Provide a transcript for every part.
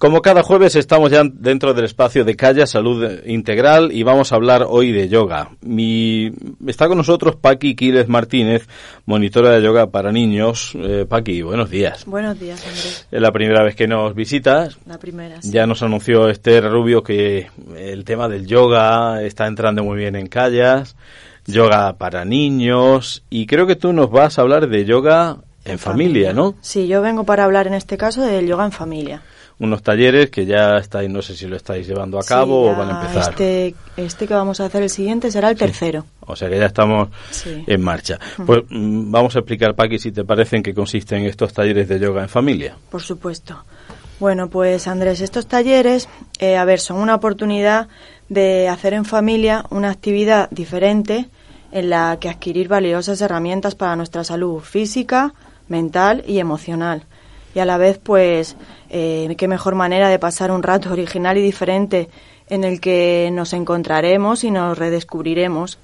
Como cada jueves estamos ya dentro del espacio de Calla Salud Integral y vamos a hablar hoy de yoga. Mi, está con nosotros Paqui Quírez Martínez, monitora de yoga para niños. Eh, Paqui, buenos días. Buenos días, Andrés. Es la primera vez que nos visitas. La primera, Ya nos anunció Esther Rubio que el tema del yoga está entrando muy bien en Callas, yoga para niños y creo que tú nos vas a hablar de yoga en, familia, ¿no? Sí, yo vengo para hablar en este caso del yoga en familia unos talleres que ya estáis, no sé si lo estáis llevando a cabo o van a empezar. Este, este que vamos a hacer el siguiente será el tercero. O sea que ya estamos en marcha. Pues mm, vamos a explicar, Paqui, si te parece en qué consisten estos talleres de yoga en familia. Por supuesto. Bueno, pues Andrés, estos talleres, eh, a ver, son una oportunidad de hacer en familia una actividad diferente en la que adquirir valiosas herramientas para nuestra salud física, mental y emocional. Y a la vez, pues, eh, qué mejor manera de pasar un rato original y diferente en el que nos encontraremos y nos redescubriremos,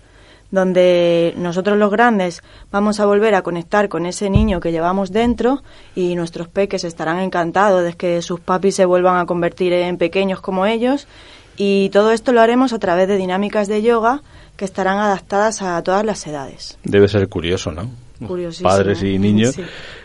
donde nosotros los grandes vamos a volver a conectar con ese niño que llevamos dentro y nuestros peques estarán encantados de que sus papis se vuelvan a convertir en pequeños como ellos y todo esto lo haremos a través de dinámicas de yoga que estarán adaptadas a todas las edades. Debe ser curioso, ¿no? Padres y niños.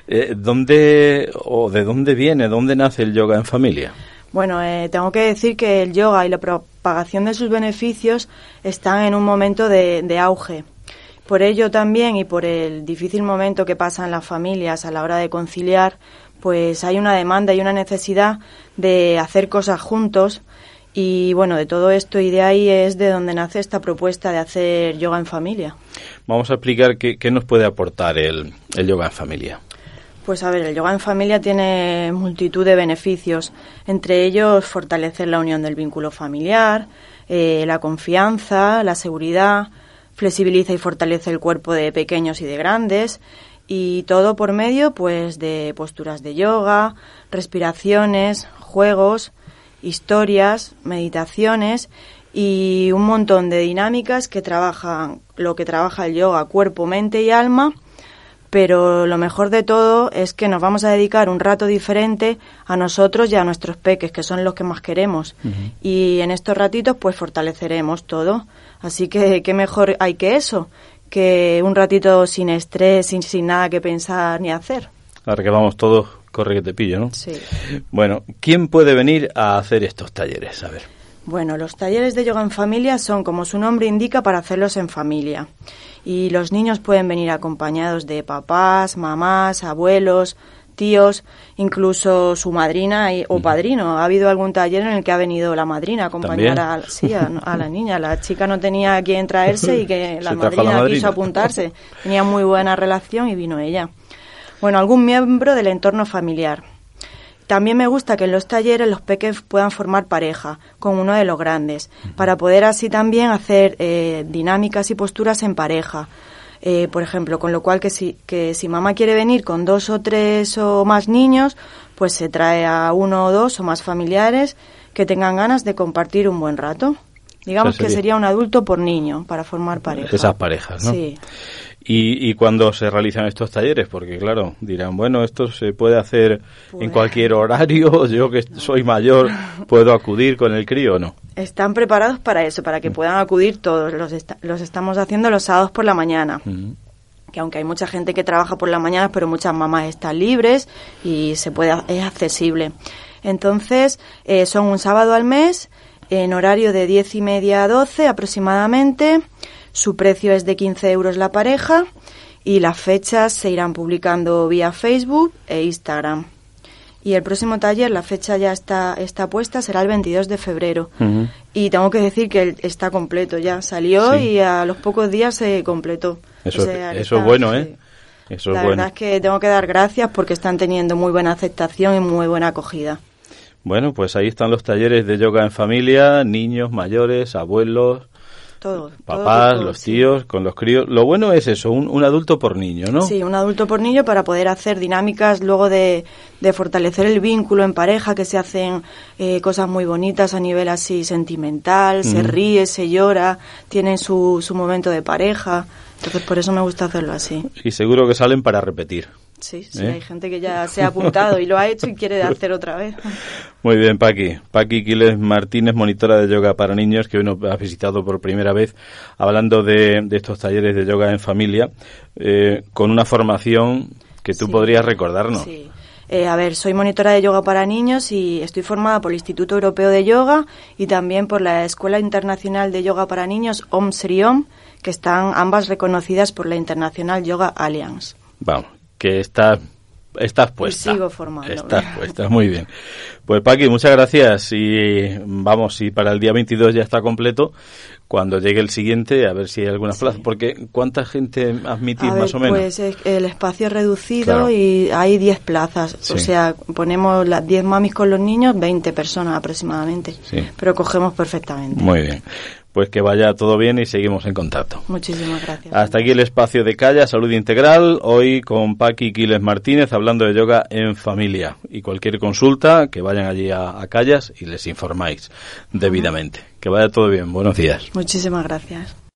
Eh, ¿Dónde o de dónde viene, dónde nace el yoga en familia? Bueno, eh, tengo que decir que el yoga y la propagación de sus beneficios están en un momento de, de auge. Por ello también y por el difícil momento que pasan las familias a la hora de conciliar, pues hay una demanda y una necesidad de hacer cosas juntos y bueno, de todo esto y de ahí es de donde nace esta propuesta de hacer yoga en familia. Vamos a explicar qué, nos puede aportar el, yoga en familia. Pues a ver, el yoga en familia tiene multitud de beneficios, entre ellos fortalecer la unión del vínculo familiar, eh, la confianza, la seguridad, flexibiliza y fortalece el cuerpo de pequeños y de grandes, y todo por medio pues de posturas de yoga, respiraciones, juegos, historias, meditaciones y un montón de dinámicas que trabajan lo que trabaja el yoga, cuerpo, mente y alma, pero lo mejor de todo es que nos vamos a dedicar un rato diferente a nosotros y a nuestros peques, que son los que más queremos. Y en estos ratitos pues fortaleceremos todo. Así que qué mejor hay que eso, que un ratito sin estrés, sin, sin nada que pensar ni hacer. Ahora que vamos todos corre que te pillo, ¿no? Sí. Bueno, ¿quién puede venir a hacer estos talleres? A ver. Bueno, los talleres de yoga en familia son, como su nombre indica, para hacerlos en familia. Y los niños pueden venir acompañados de papás, mamás, abuelos, tíos, incluso su madrina o padrino. Ha habido algún taller en el que ha venido la madrina a acompañar a, sí, a, la niña. La chica no tenía a quién traerse y que la madrina quiso apuntarse. Tenía muy buena relación y vino ella. Bueno, algún miembro del entorno familiar. También me gusta que en los talleres los peques puedan formar pareja con uno de los grandes, para poder así también hacer eh, dinámicas y posturas en pareja. Eh, por ejemplo, con lo cual que si, que si mamá quiere venir con dos o tres o más niños, pues se trae a uno o dos o más familiares que tengan ganas de compartir un buen rato. Digamos que sería un adulto por niño para formar pareja. Esas parejas, ¿no? Sí. ¿Y, y cuándo se realizan estos talleres? Porque claro, dirán, bueno, esto se puede hacer en pues cualquier horario, yo que soy mayor, ¿puedo acudir con el crío o no? Están preparados para eso, para que puedan acudir todos. Los, los estamos haciendo los sábados por la mañana. Que aunque hay mucha gente que trabaja por la mañana, pero muchas mamás están libres y se puede, es accesible. Entonces, eh, son un sábado al mes, en horario de diez y media a 12 aproximadamente su precio es de 15 euros la pareja y las fechas se irán publicando vía Facebook e Instagram. Y el próximo taller, la fecha ya está, está puesta, será el 22 de febrero. Y tengo que decir que está completo ya. Salió y a los pocos días se completó. Eso, eso es bueno, ¿eh? Eso la verdad es que tengo que dar gracias porque están teniendo muy buena aceptación y muy buena acogida. Bueno, pues ahí están los talleres de yoga en familia, niños, mayores, abuelos, todos. Papás, los tíos, con los críos. Lo bueno es eso, un, adulto por niño, ¿no? Sí, un adulto por niño para poder hacer dinámicas luego de, de fortalecer el vínculo en pareja, que se hacen eh, cosas muy bonitas a nivel así sentimental, se ríe, se llora, tienen su, su momento de pareja. Entonces por eso me gusta hacerlo así. Y seguro que salen para repetir. Sí, sí, ¿Eh? hay gente que ya se ha apuntado y lo ha hecho y quiere hacer otra vez. Muy bien, Paqui. Paqui Quiles Martínez, monitora de yoga para niños, que hoy nos ha visitado por primera vez hablando de, estos talleres de yoga en familia, eh, con una formación que tú podrías recordarnos. Sí. Eh, a ver, soy monitora de yoga para niños y estoy formada por el Instituto Europeo de Yoga y también por la Escuela Internacional de Yoga para Niños, Om Sri Om, que están ambas reconocidas por la International Yoga Alliance. Vamos, que está Estás puesta. sigo formando. Estás puesta, muy bien. Pues Paqui, muchas gracias y vamos, si para el día 22 ya está completo, cuando llegue el siguiente, a ver si hay algunas plazas, porque ¿cuánta gente admitís más o menos? Pues el espacio es reducido y hay 10 plazas, o sea, ponemos las 10 mamis con los niños, 20 personas aproximadamente, pero cogemos perfectamente. Muy bien pues que vaya todo bien y seguimos en contacto. Muchísimas gracias. Hasta aquí el espacio de Calla, Salud Integral, hoy con Paqui Quiles Martínez hablando de yoga en familia. Y cualquier consulta, que vayan allí a, a Callas y les informáis debidamente. Que vaya todo bien. Buenos días. Muchísimas gracias.